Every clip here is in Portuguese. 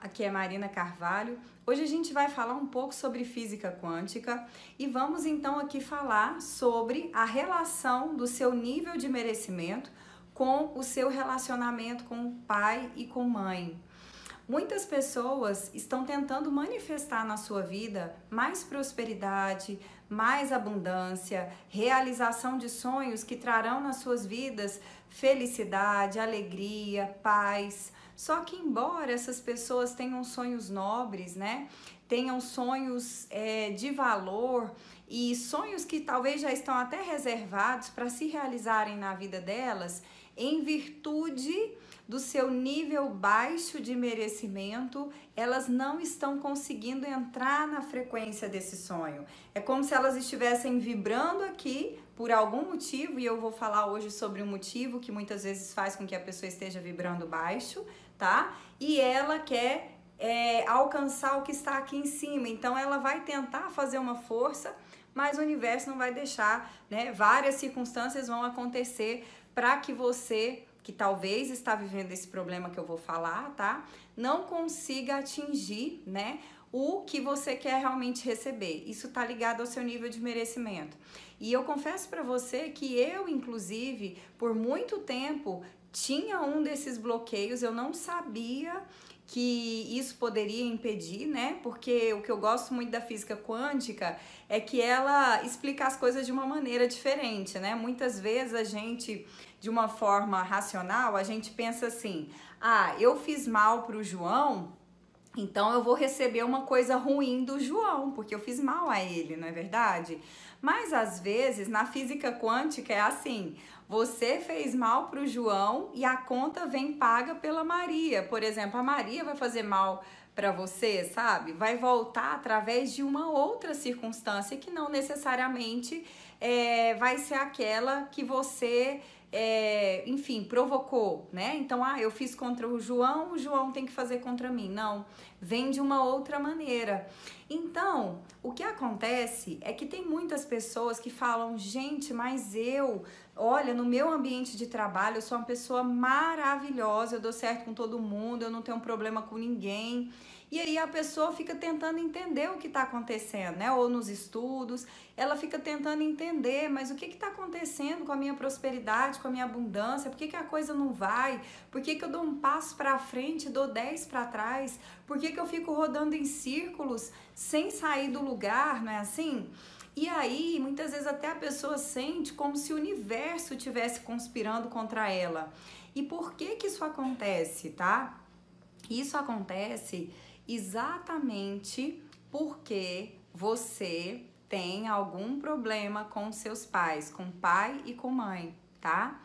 Aqui é Marina Carvalho. Hoje a gente vai falar um pouco sobre física quântica e vamos então aqui falar sobre a relação do seu nível de merecimento com o seu relacionamento com pai e com mãe. Muitas pessoas estão tentando manifestar na sua vida mais prosperidade, mais abundância, realização de sonhos que trarão nas suas vidas felicidade, alegria, paz. Só que, embora essas pessoas tenham sonhos nobres, né? Tenham sonhos é, de valor e sonhos que talvez já estão até reservados para se realizarem na vida delas, em virtude do seu nível baixo de merecimento, elas não estão conseguindo entrar na frequência desse sonho. É como se elas estivessem vibrando aqui por algum motivo, e eu vou falar hoje sobre um motivo que muitas vezes faz com que a pessoa esteja vibrando baixo, tá? E ela quer é, alcançar o que está aqui em cima, então ela vai tentar fazer uma força mas o universo não vai deixar, né? Várias circunstâncias vão acontecer para que você que talvez está vivendo esse problema que eu vou falar, tá? Não consiga atingir, né, o que você quer realmente receber. Isso tá ligado ao seu nível de merecimento. E eu confesso para você que eu, inclusive, por muito tempo tinha um desses bloqueios, eu não sabia que isso poderia impedir, né? Porque o que eu gosto muito da física quântica é que ela explica as coisas de uma maneira diferente, né? Muitas vezes a gente, de uma forma racional, a gente pensa assim: ah, eu fiz mal pro João, então eu vou receber uma coisa ruim do João, porque eu fiz mal a ele, não é verdade? Mas às vezes na física quântica é assim: você fez mal para o João e a conta vem paga pela Maria. Por exemplo, a Maria vai fazer mal para você, sabe? Vai voltar através de uma outra circunstância que não necessariamente é, vai ser aquela que você é, enfim, provocou, né? Então, ah, eu fiz contra o João, o João tem que fazer contra mim. Não, vem de uma outra maneira. Então, o que acontece é que tem muitas pessoas que falam, gente, mas eu, olha, no meu ambiente de trabalho, eu sou uma pessoa maravilhosa, eu dou certo com todo mundo, eu não tenho problema com ninguém. E aí a pessoa fica tentando entender o que está acontecendo, né? Ou nos estudos, ela fica tentando entender, mas o que está acontecendo com a minha prosperidade, com a minha abundância? Por que, que a coisa não vai? Por que, que eu dou um passo para frente dou dez para trás? Por que, que eu fico rodando em círculos sem sair do lugar, não é assim? E aí, muitas vezes até a pessoa sente como se o universo estivesse conspirando contra ela. E por que que isso acontece, tá? Isso acontece exatamente porque você tem algum problema com seus pais, com pai e com mãe, tá?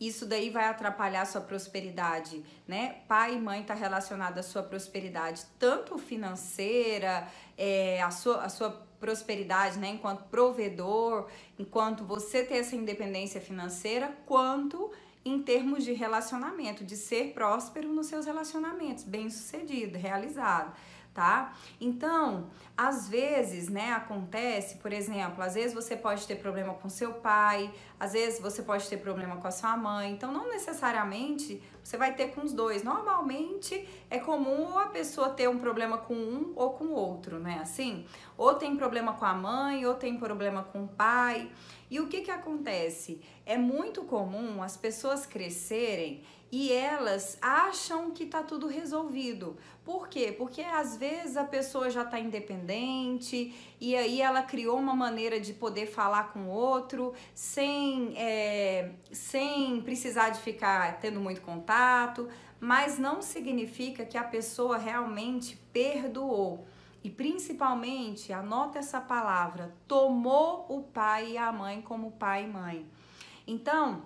Isso daí vai atrapalhar sua prosperidade, né? Pai e mãe tá relacionado à sua prosperidade, tanto financeira, é, a, sua, a sua prosperidade, né? Enquanto provedor, enquanto você ter essa independência financeira, quanto em termos de relacionamento, de ser próspero nos seus relacionamentos, bem sucedido, realizado tá? Então, às vezes, né, acontece, por exemplo, às vezes você pode ter problema com seu pai, às vezes você pode ter problema com a sua mãe, então não necessariamente você vai ter com os dois. Normalmente é comum a pessoa ter um problema com um ou com o outro, né? Assim, ou tem problema com a mãe, ou tem problema com o pai. E o que que acontece? É muito comum as pessoas crescerem e elas acham que tá tudo resolvido. Por quê? Porque às vezes a pessoa já tá independente e aí ela criou uma maneira de poder falar com o outro sem, é, sem precisar de ficar tendo muito contato, mas não significa que a pessoa realmente perdoou. E principalmente, anota essa palavra, tomou o pai e a mãe como pai e mãe. Então,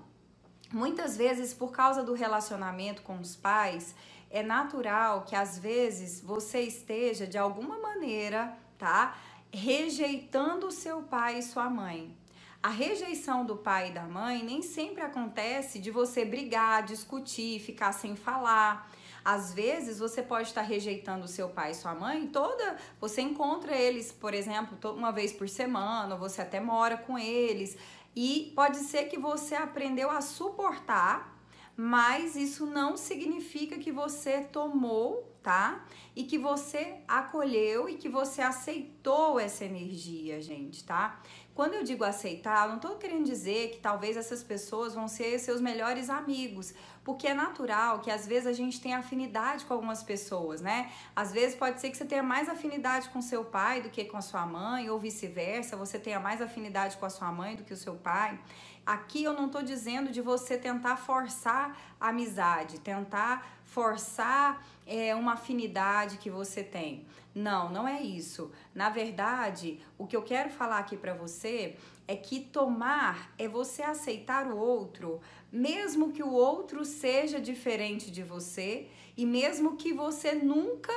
Muitas vezes, por causa do relacionamento com os pais, é natural que às vezes você esteja de alguma maneira, tá? Rejeitando seu pai e sua mãe. A rejeição do pai e da mãe nem sempre acontece de você brigar, discutir, ficar sem falar. Às vezes você pode estar rejeitando seu pai e sua mãe toda, você encontra eles, por exemplo, uma vez por semana, você até mora com eles, e pode ser que você aprendeu a suportar, mas isso não significa que você tomou, tá? E que você acolheu e que você aceitou essa energia, gente, tá? Quando eu digo aceitar, eu não estou querendo dizer que talvez essas pessoas vão ser seus melhores amigos, porque é natural que às vezes a gente tenha afinidade com algumas pessoas, né? Às vezes pode ser que você tenha mais afinidade com seu pai do que com a sua mãe, ou vice-versa, você tenha mais afinidade com a sua mãe do que o seu pai. Aqui eu não estou dizendo de você tentar forçar a amizade, tentar forçar é, uma afinidade que você tem. Não, não é isso. Na verdade, o que eu quero falar aqui para você é que tomar é você aceitar o outro, mesmo que o outro seja diferente de você e mesmo que você nunca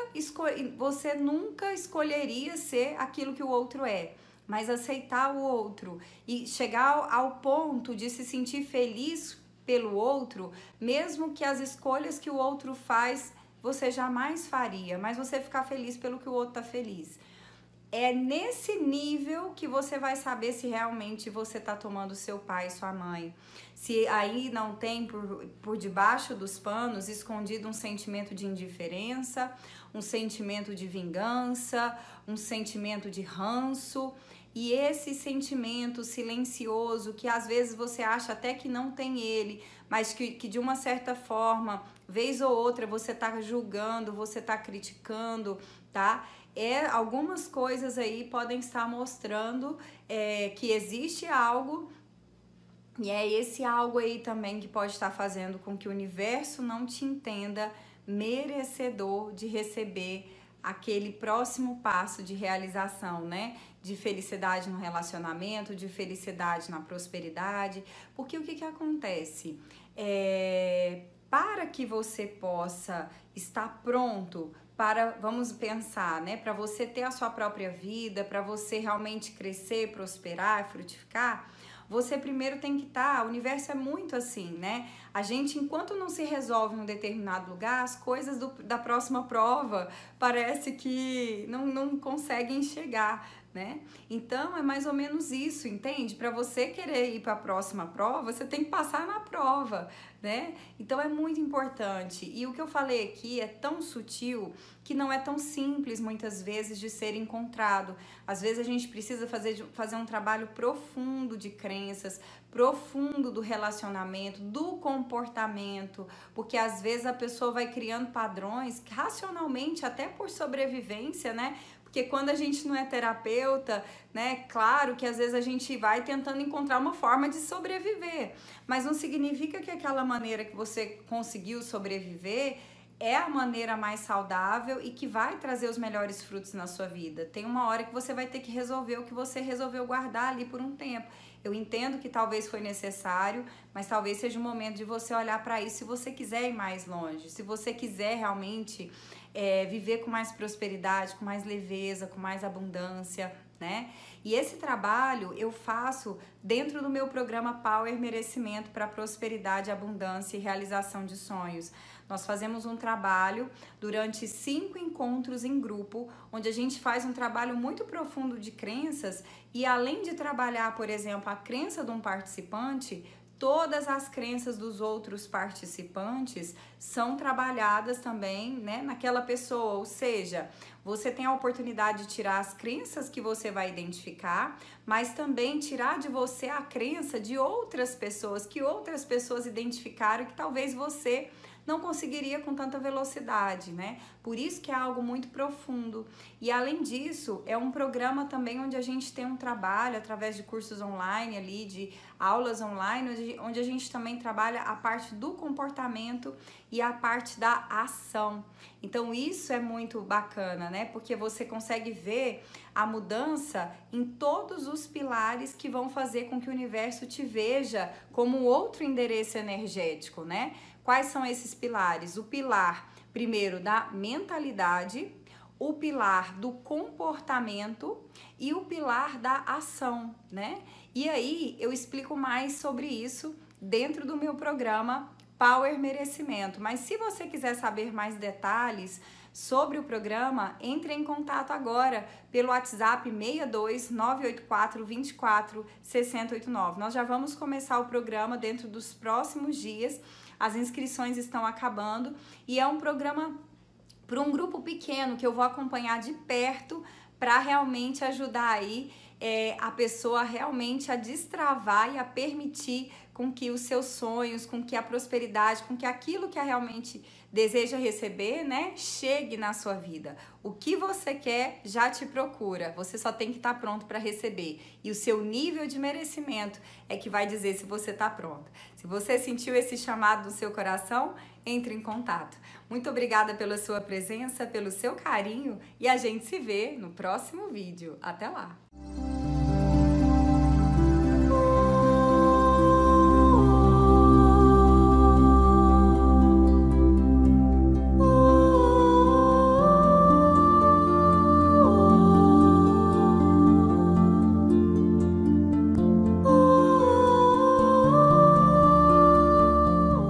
você nunca escolheria ser aquilo que o outro é, mas aceitar o outro e chegar ao ponto de se sentir feliz pelo outro, mesmo que as escolhas que o outro faz você jamais faria, mas você ficar feliz pelo que o outro tá feliz. É nesse nível que você vai saber se realmente você tá tomando seu pai e sua mãe. Se aí não tem por, por debaixo dos panos escondido um sentimento de indiferença, um sentimento de vingança, um sentimento de ranço. E esse sentimento silencioso, que às vezes você acha até que não tem ele, mas que, que de uma certa forma, vez ou outra, você tá julgando, você tá criticando, tá? É, algumas coisas aí podem estar mostrando é, que existe algo e é esse algo aí também que pode estar fazendo com que o universo não te entenda merecedor de receber aquele próximo passo de realização, né? De felicidade no relacionamento, de felicidade na prosperidade. Porque o que, que acontece? É, para que você possa estar pronto para, vamos pensar, né? Para você ter a sua própria vida, para você realmente crescer, prosperar, frutificar você primeiro tem que estar. Tá, o universo é muito assim, né? A gente, enquanto não se resolve em um determinado lugar, as coisas do, da próxima prova parece que não, não conseguem chegar né? Então é mais ou menos isso, entende? Para você querer ir para a próxima prova, você tem que passar na prova, né? Então é muito importante. E o que eu falei aqui é tão sutil que não é tão simples muitas vezes de ser encontrado. Às vezes a gente precisa fazer, fazer um trabalho profundo de crenças, profundo do relacionamento, do comportamento, porque às vezes a pessoa vai criando padrões racionalmente, até por sobrevivência, né? Porque quando a gente não é terapeuta, né, claro que às vezes a gente vai tentando encontrar uma forma de sobreviver, mas não significa que aquela maneira que você conseguiu sobreviver é a maneira mais saudável e que vai trazer os melhores frutos na sua vida. Tem uma hora que você vai ter que resolver o que você resolveu guardar ali por um tempo. Eu entendo que talvez foi necessário, mas talvez seja o momento de você olhar para isso se você quiser ir mais longe, se você quiser realmente é, viver com mais prosperidade, com mais leveza, com mais abundância, né? E esse trabalho eu faço dentro do meu programa Power Merecimento para Prosperidade, Abundância e Realização de Sonhos. Nós fazemos um trabalho durante cinco encontros em grupo, onde a gente faz um trabalho muito profundo de crenças e além de trabalhar, por exemplo, a crença de um participante, todas as crenças dos outros participantes são trabalhadas também né, naquela pessoa, ou seja, você tem a oportunidade de tirar as crenças que você vai identificar, mas também tirar de você a crença de outras pessoas, que outras pessoas identificaram que talvez você não conseguiria com tanta velocidade, né? Por isso que é algo muito profundo. E além disso, é um programa também onde a gente tem um trabalho através de cursos online ali, de aulas online, onde a gente também trabalha a parte do comportamento e a parte da ação. Então isso é muito bacana, né? Porque você consegue ver a mudança em todos os pilares que vão fazer com que o universo te veja como outro endereço energético, né? Quais são esses pilares? O pilar, primeiro, da mentalidade, o pilar do comportamento e o pilar da ação, né? E aí eu explico mais sobre isso dentro do meu programa Power Merecimento. Mas se você quiser saber mais detalhes sobre o programa, entre em contato agora pelo WhatsApp 62 984 24 6089. Nós já vamos começar o programa dentro dos próximos dias. As inscrições estão acabando e é um programa para um grupo pequeno que eu vou acompanhar de perto para realmente ajudar aí é, a pessoa realmente a destravar e a permitir com que os seus sonhos, com que a prosperidade, com que aquilo que realmente deseja receber, né, chegue na sua vida. O que você quer já te procura. Você só tem que estar tá pronto para receber. E o seu nível de merecimento é que vai dizer se você está pronto. Se você sentiu esse chamado no seu coração, entre em contato. Muito obrigada pela sua presença, pelo seu carinho e a gente se vê no próximo vídeo. Até lá!